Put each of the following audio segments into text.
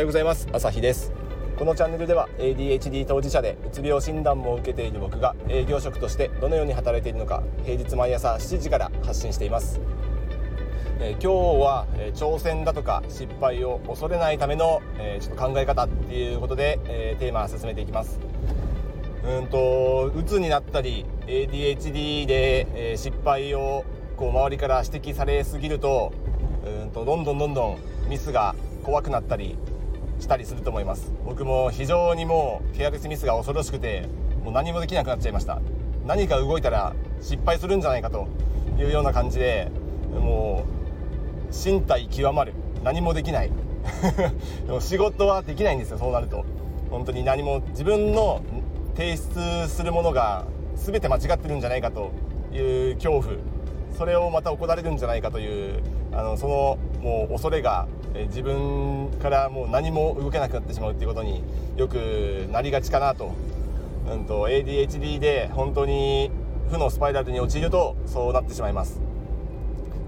ようございます。朝日です。このチャンネルでは ADHD 当事者でうつ病診断も受けている僕が営業職としてどのように働いているのか平日毎朝7時から発信しています、えー、今日は、えー、挑戦だとか失敗を恐れないための、えー、ちょっと考え方っていうことで、えテーマを進めていきます。うんとうつになったり ADHD で、え失敗をこう周りから指摘されすぎるとうんとどんどんどんどんミスが怖くなったりしたりすると思います。僕も非常にもうケアレスミスが恐ろしくてもう何もできなくなっちゃいました。何か動いたら失敗するんじゃないかというような感じでもう身体極まる。何もできない。で も仕事はできないんですよそうなると。本当に何も自分の提出するものが全て間違ってるんじゃないかという恐怖。それをまた行われるんじゃないかというあのそのもう恐れがえ自分からもう何も動けなくなってしまうっていうことによくなりがちかなと,、うんと、ADHD で本当に負のスパイラルに陥るとそうなってしまいます。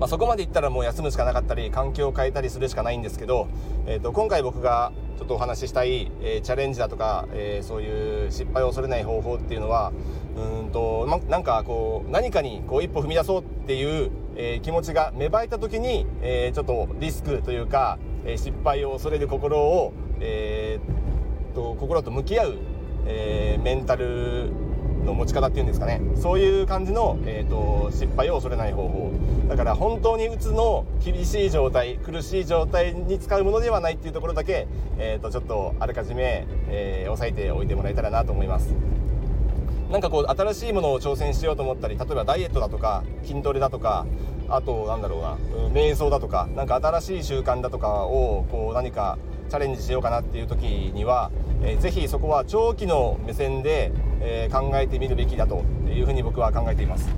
まあ、そこまでいったらもう休むしかなかったり環境を変えたりするしかないんですけど、えー、と今回僕がちょっとお話ししたい、えー、チャレンジだとか、えー、そういう失敗を恐れない方法っていうのはうんと、ま、なんかこう何かにこう一歩踏み出そうっていうえー、気持ちが芽生えた時に、えー、ちょっとリスクというか、え、失敗を恐れる心を、えー、と心と向き合う、えメンタルの持ち方っていうんですかねそういう感じの、えーと、失敗を恐れない方法だから本当にうつの厳しい状態苦しい状態に使うものではないっていうところだけ、えーと、とちょっとあらかじめ、え押さえておいてもらえたらなと思います。なんかこう新しいものを挑戦しようと思ったり例えばダイエットだとか筋トレだとかあとなんだろうな、瞑想だとか何か新しい習慣だとかをこう何かチャレンジしようかなっていう時には、えー、ぜひそこは長期の目線で、えー、考えてみるべきだというふうに僕は考えています。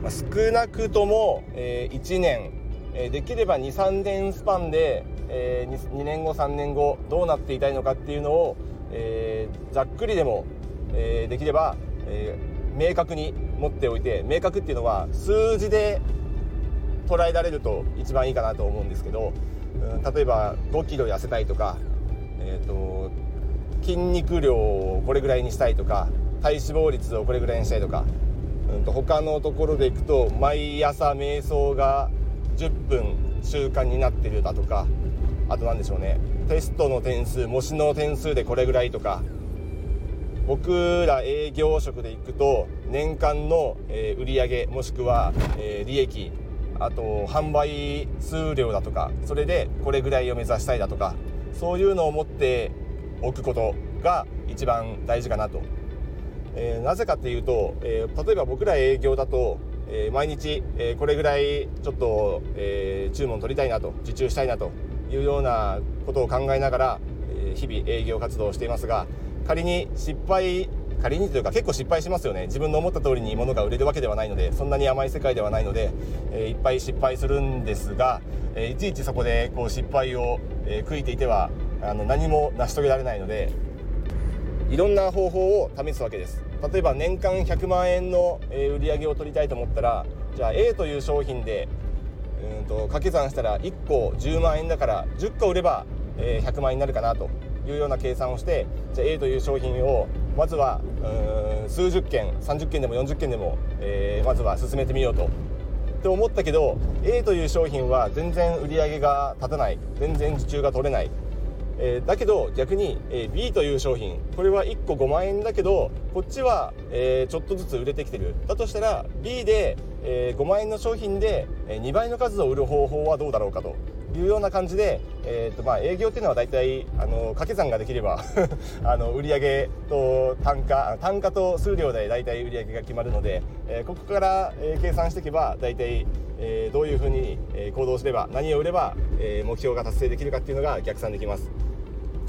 まあ、少なくとも、えー、1年、えー、できれば23年スパンで、えー、2, 2年後3年後どうなっていたいのかっていうのを、えー、ざっくりでもえー、できれば、えー、明確に持っておいて明確っていうのは数字で捉えられると一番いいかなと思うんですけど、うん、例えば5キロ痩せたいとか、えーと、筋肉量をこれぐらいにしたいとか体脂肪率をこれぐらいにしたいとか、うんと、他のところでいくと毎朝瞑想が10分習慣になってるだとかあと何でしょうね。テストの点数模試の点数でこれぐらいとか僕ら営業職で行くと年間の、え売上もしくは、え利益あと販売数量だとかそれでこれぐらいを目指したいだとかそういうのを持っておくことが一番大事かなと、え、なぜかっていうと、え、例えば僕ら営業だと、え、毎日、えこれぐらいちょっと、え注文取りたいなと受注したいなというようなことを考えながら、え日々営業活動をしていますが仮に失敗仮にというか結構失敗しますよね。自分の思った通りに物が売れるわけではないのでそんなに甘い世界ではないので、えー、いっぱい失敗するんですが、えー、いちいちそこでこう失敗を、えー、悔いていてはあの何も成し遂げられないのでいろんな方法を試すわけです。例えば年間100万円のえ売り上げを取りたいと思ったらじゃあ A という商品でうんと掛け算したら1個10万円だから10個売れば100万円になるかなと。いうような計算をしてじゃあ A という商品をまずは数十件30件でも40件でも、えー、まずは進めてみようと。って思ったけど A という商品は全然売り上げが立たない。全然受注が取れない。えー、だけど逆に、えー、B という商品これは1個5万円だけどこっちは、え、ちょっとずつ売れてきてる。だとしたら B で、え5万円の商品で、え2倍の数を売る方法はどうだろうかと。いうような感じで、えーとまあ、営業っていうのは大体あの掛け算ができれば あの売上と単価単価と数量で大体売上が決まるので、えー、ここから、えー、計算していけば大体、えー、どういうふうに、行動すれば何を売れば、え目標が達成できるかっていうのが逆算できます。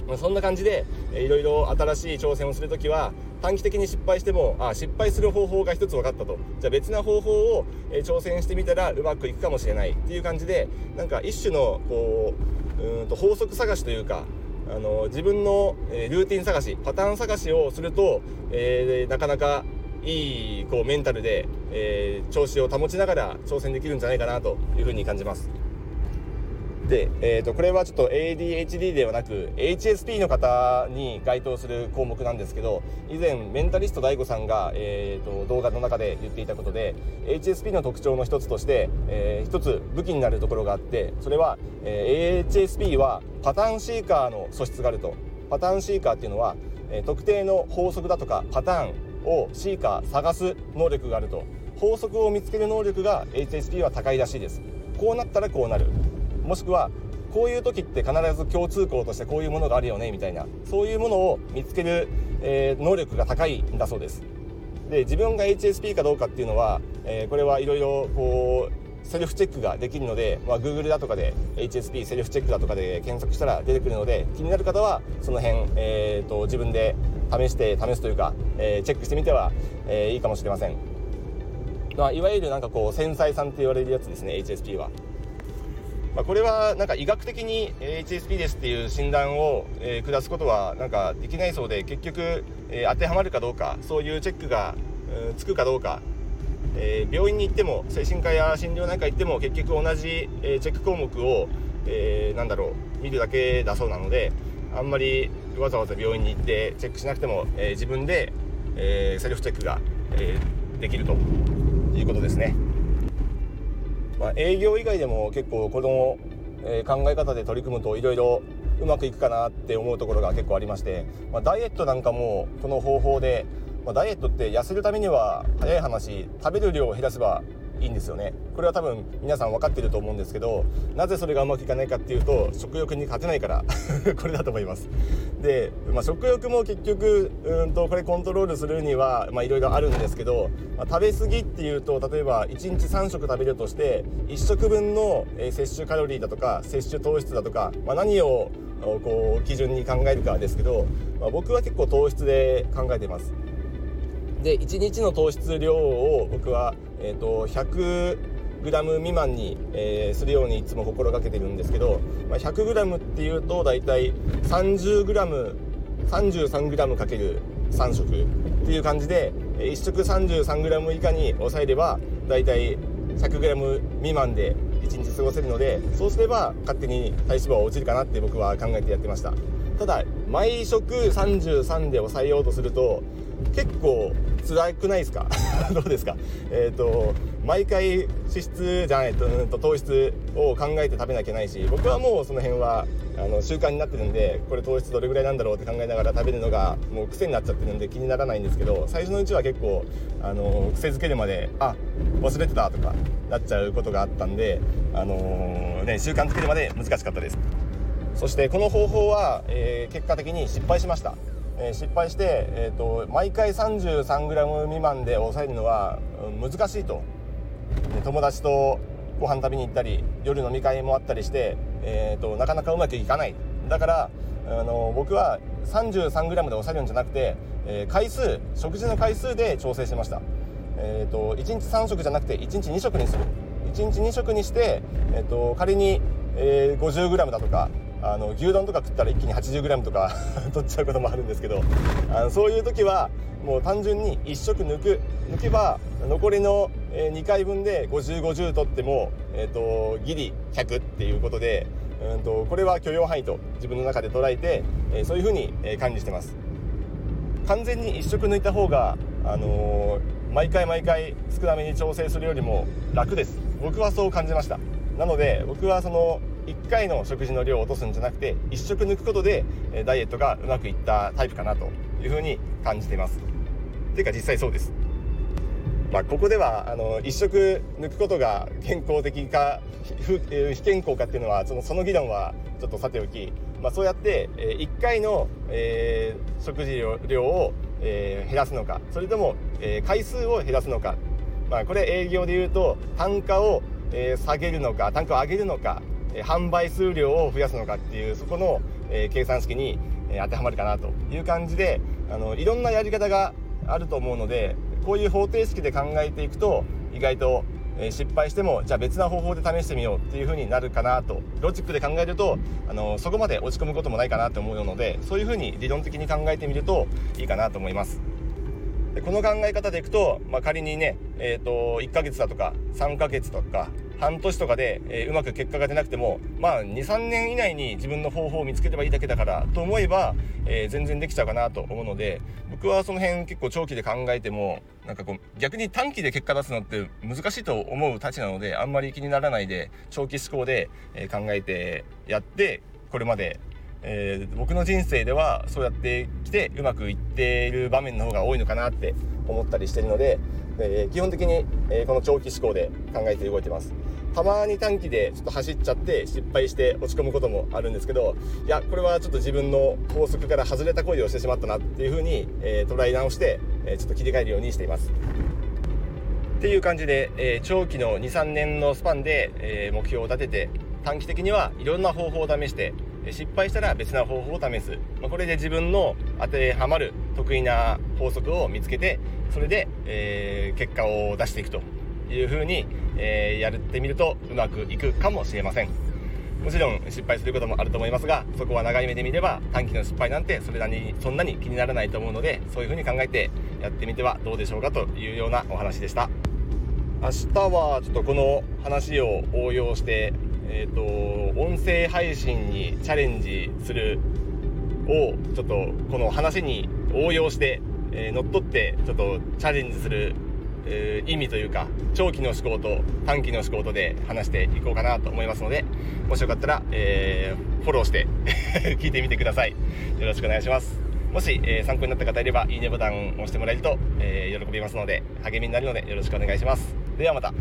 まあ、そんな感じで、いろいろ新しい挑戦をするときは短期的に失敗してもあ失敗する方法が一つ分かったとじゃあ別な方法を、え、挑戦してみたらうまくいくかもしれないっていう感じでなんか一種のこううんと法則探しというかあの自分の、え、ルーティン探しパターン探しをすると、えー、なかなかいいこうメンタルで、えー、調子を保ちながら挑戦できるんじゃないかなというふうに感じます。で、えー、とこれはちょっと ADHD ではなく HSP の方に該当する項目なんですけど以前メンタリスト DAIGO さんが、えー、と動画の中で言っていたことで HSP の特徴の一つとして、えー、一つ武器になるところがあってそれは、えー、HSP はパターンシーカーの素質があると。パターンシーカーっていうのは、えー、特定の法則だとかパターンをシーカー探す能力があると。法則を見つける能力が HSP は高いらしいです。こうなったらこうなる。もしくはこういう時って必ず共通項としてこういうものがあるよねみたいな。そういうものを見つける、えー、能力が高いんだそうです。で自分が HSP かどうかっていうのは、えー、これはいろいろこうセルフチェックができるので、まあ、Google だとかで HSP セルフチェックだとかで検索したら出てくるので気になる方はその辺、えーと、自分で試して試すというか、えー、チェックしてみては、え、いいかもしれません、まあ、いわゆるなんかこう繊細さんって言われるやつですね HSP は。まあ、これはなんか医学的に HSP ですっていう診断を、え下すことはなんかできないそうで結局、え当てはまるかどうかそういうチェックが、うん、つくかどうか、え病院に行っても精神科や心療内科行っても結局同じ、えチェック項目を、えー、なんだろう見るだけだそうなのであんまりわざわざ病院に行ってチェックしなくても、え自分で、えセルフチェックが、えできるということですね。まあ、営業以外でも結構この、え、考え方で取り組むといろいろうまくいくかなって思うところが結構ありまして、まあ、ダイエットなんかもこの方法で、まあ、ダイエットって痩せるためには早い話食べる量を減らせばいいんですよね。これは多分皆さん分かってると思うんですけどなぜそれがうまくいかないかっていうと食欲に勝てないから。これだと思います。で、まあ、食欲も結局うんとこれコントロールするにはいろいろあるんですけど、まあ、食べ過ぎっていうと例えば1日3食食べるとして1食分の摂取カロリーだとか摂取糖質だとか、まあ、何をこう基準に考えるかですけど、まあ、僕は結構糖質で考えてます。で1日の糖質量を僕は、えーと、100グラム未満に、えー、するようにいつも心がけてるんですけど、まあ、100グラムっていうと大体30グラム33グラムかける3食っていう感じで1食33グラム以下に抑えれば大体100グラム未満で1日過ごせるのでそうすれば勝手に体脂肪は落ちるかなって僕は考えてやってました。ただ毎食33で抑えようとすると結構辛くないですか？どうですか？えっ、ー、と毎回脂質じゃないと糖質を考えて食べなきゃないし僕はもうその辺はあの習慣になってるんでこれ糖質どれぐらいなんだろうって考えながら食べるのがもう癖になっちゃってるんで気にならないんですけど最初のうちは結構あの癖づけるまであ忘れてたとかなっちゃうことがあったんで、あのー、ね、習慣づけるまで難しかったです。そしてこの方法は、えー、結果的に失敗しました。え失敗して、えーと、毎回 33g 未満で抑えるのは難しいと。友達とご飯食べに行ったり夜飲み会もあったりして、えーと、なかなかうまくいかない。だからあの僕は 33g で抑えるんじゃなくて、えー、回数食事の回数で調整しました、えーと、1日3食じゃなくて1日2食にする。1日2食にして、えー、と仮に、えー、50g だとかあの牛丼とか食ったら一気に 80g とか 取っちゃうこともあるんですけどあのそういう時はもう単純に1食抜く抜けば残りの2回分で5050取っても、えーと、ギリ100っていうことでうんとこれは許容範囲と自分の中で捉えて、えー、そういうふうに管理してます。完全に1食抜いた方が、あのー、毎回毎回少なめに調整するよりも楽です。僕はそう感じました。なので僕はその1回の食事の量を落とすんじゃなくて1食抜くことでダイエットがうまくいったタイプかなというふうに感じています。ていうか実際そうです。まあ、ここではあの1食抜くことが健康的か非健康かっていうのはそのその議論はちょっとさておき、まあ、そうやって1回の、えー、食事量を、えー、減らすのかそれとも、えー、回数を減らすのか、まあ、これ営業で言うと単価を、えー、下げるのか単価を上げるのか販売数量を増やすのかっていうそこの、え計算式に、え当てはまるかなという感じであのいろんなやり方があると思うのでこういう方程式で考えていくと意外とえ失敗してもじゃあ別な方法で試してみようっていう風になるかなとロジックで考えるとあのそこまで落ち込むこともないかなと思うのでそういう風に理論的に考えてみるといいかなと思います。でこの考え方でいくと、まあ、仮にね、えーと、1ヶ月だとか3ヶ月とか半年とかで、えー、うまく結果が出なくてもまあ23年以内に自分の方法を見つければいいだけだからと思えば、えー、全然できちゃうかなと思うので僕はその辺結構長期で考えてもなんかこう逆に短期で結果出すのって難しいと思うたちなのであんまり気にならないで長期思考で、え考えてやってこれまで。えー、僕の人生ではそうやっててうまくいっている場面の方が多いのかなって思ったりしてるので、えー、基本的に、えー、この長期思考で考えて動いてます。たまに短期でちょっと走っちゃって失敗して落ち込むこともあるんですけどいやこれはちょっと自分の法則から外れた行為をしてしまったなっていうふうに、え捉え直して、えちょっと切り替えるようにしています。っていう感じで、え長期の23年のスパンで、え目標を立てて短期的にはいろんな方法を試して失敗したら別な方法を試す、まあ、これで自分の当てはまる得意な法則を見つけてそれで、えー、結果を出していくというふうに、えー、やってみるとうまくいくかもしれません。もちろん失敗することもあると思いますがそこは長い目で見れば短期の失敗なんてそれなりにそんなに気にならないと思うのでそういうふうに考えてやってみてはどうでしょうかというようなお話でした。明日はちょっとこの話を応用してえーと、音声配信にチャレンジするをちょっとこの話に応用して、えー、乗っ取ってちょっとチャレンジする、えー、意味というか長期の思考と短期の思考とで話していこうかなと思いますのでもしよかったら、えー、フォローして 聞いてみてください。よろしくお願いします。もし、え参考になった方いればいいねボタンを押してもらえると、え喜びますので励みになるのでよろしくお願いします。ではまた。